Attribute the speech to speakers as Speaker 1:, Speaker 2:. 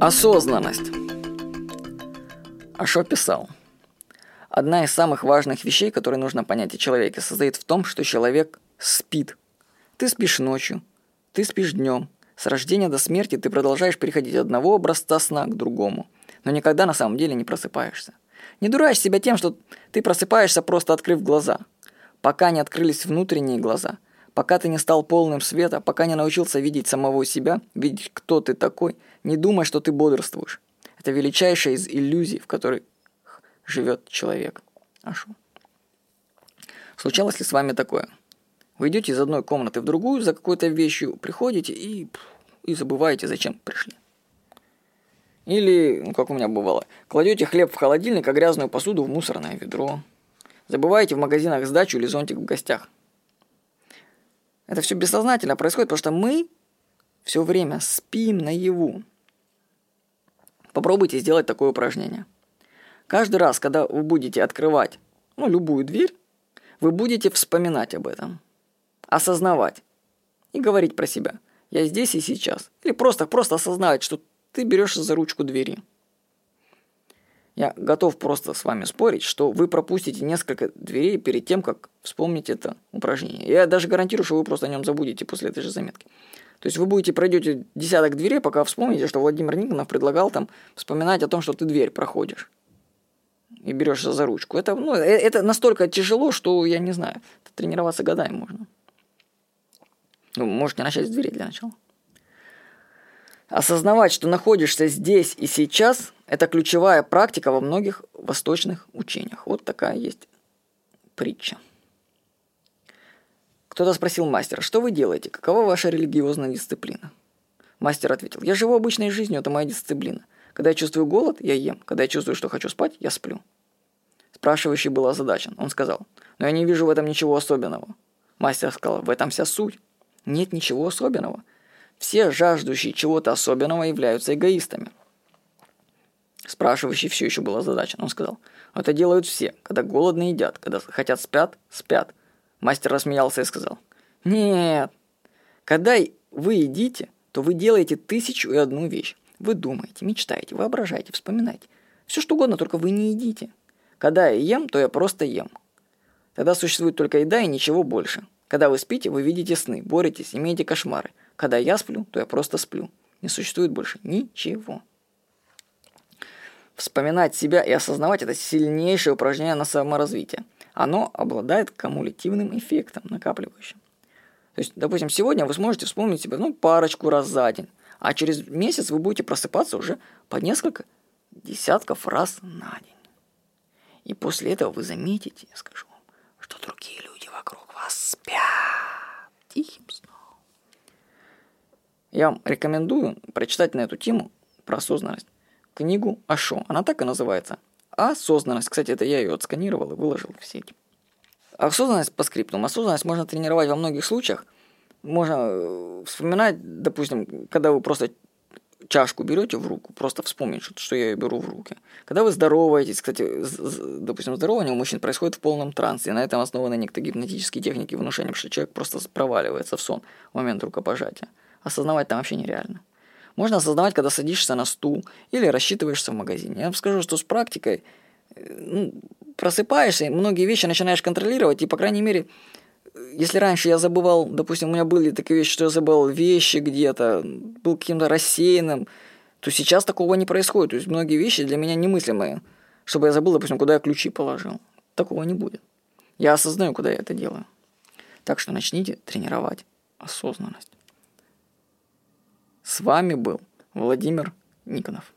Speaker 1: Осознанность. А что писал? Одна из самых важных вещей, которые нужно понять о человеке, состоит в том, что человек спит. Ты спишь ночью, ты спишь днем. С рождения до смерти ты продолжаешь переходить от одного образца сна к другому, но никогда на самом деле не просыпаешься. Не дурачь себя тем, что ты просыпаешься, просто открыв глаза. Пока не открылись внутренние глаза, пока ты не стал полным света, пока не научился видеть самого себя, видеть, кто ты такой, не думай, что ты бодрствуешь. Это величайшая из иллюзий, в которой живет человек. А что? Случалось ли с вами такое? Вы идете из одной комнаты в другую за какой-то вещью, приходите и, и забываете, зачем пришли. Или, ну как у меня бывало, кладете хлеб в холодильник, а грязную посуду в мусорное ведро. Забываете в магазинах сдачу или зонтик в гостях. Это все бессознательно происходит, потому что мы все время спим наяву. Попробуйте сделать такое упражнение – Каждый раз, когда вы будете открывать ну, любую дверь, вы будете вспоминать об этом, осознавать и говорить про себя. Я здесь и сейчас. Или просто, просто осознавать, что ты берешься за ручку двери. Я готов просто с вами спорить, что вы пропустите несколько дверей перед тем, как вспомнить это упражнение. Я даже гарантирую, что вы просто о нем забудете после этой же заметки. То есть вы будете пройдете десяток дверей, пока вспомните, что Владимир Никонов предлагал там вспоминать о том, что ты дверь проходишь и берешься за ручку. Это, ну, э, это настолько тяжело, что я не знаю. Тренироваться годами можно. Ну, можете начать с двери для начала. Осознавать, что находишься здесь и сейчас, это ключевая практика во многих восточных учениях. Вот такая есть притча. Кто-то спросил мастера, что вы делаете, какова ваша религиозная дисциплина? Мастер ответил, я живу обычной жизнью, это моя дисциплина. Когда я чувствую голод, я ем. Когда я чувствую, что хочу спать, я сплю. Спрашивающий был озадачен. Он сказал, но я не вижу в этом ничего особенного. Мастер сказал, в этом вся суть. Нет ничего особенного. Все жаждущие чего-то особенного являются эгоистами. Спрашивающий все еще был озадачен. Он сказал, это делают все, когда голодно едят, когда хотят спят, спят. Мастер рассмеялся и сказал, нет, когда вы едите, то вы делаете тысячу и одну вещь. Вы думаете, мечтаете, воображаете, вспоминаете. Все что угодно, только вы не едите. Когда я ем, то я просто ем. Тогда существует только еда и ничего больше. Когда вы спите, вы видите сны, боретесь, имеете кошмары. Когда я сплю, то я просто сплю. Не существует больше ничего. Вспоминать себя и осознавать – это сильнейшее упражнение на саморазвитие. Оно обладает кумулятивным эффектом, накапливающим. То есть, допустим, сегодня вы сможете вспомнить себя ну, парочку раз за день. А через месяц вы будете просыпаться уже по несколько десятков раз на день. И после этого вы заметите, я скажу Я вам рекомендую прочитать на эту тему про осознанность книгу Ашо. Она так и называется. Осознанность. Кстати, это я ее отсканировал и выложил в сеть. Осознанность по скриптам. Осознанность можно тренировать во многих случаях – можно э, вспоминать, допустим, когда вы просто чашку берете в руку, просто вспомнить, что, я ее беру в руки. Когда вы здороваетесь, кстати, допустим, здорование у мужчин происходит в полном трансе, и на этом основаны некоторые гипнотические техники внушения, что человек просто проваливается в сон в момент рукопожатия. Осознавать там вообще нереально. Можно осознавать, когда садишься на стул или рассчитываешься в магазине. Я вам скажу, что с практикой э, ну, просыпаешься, многие вещи начинаешь контролировать, и, по крайней мере, если раньше я забывал, допустим, у меня были такие вещи, что я забывал вещи где-то, был каким-то рассеянным, то сейчас такого не происходит. То есть многие вещи для меня немыслимые, чтобы я забыл, допустим, куда я ключи положил. Такого не будет. Я осознаю, куда я это делаю. Так что начните тренировать осознанность. С вами был Владимир Никонов.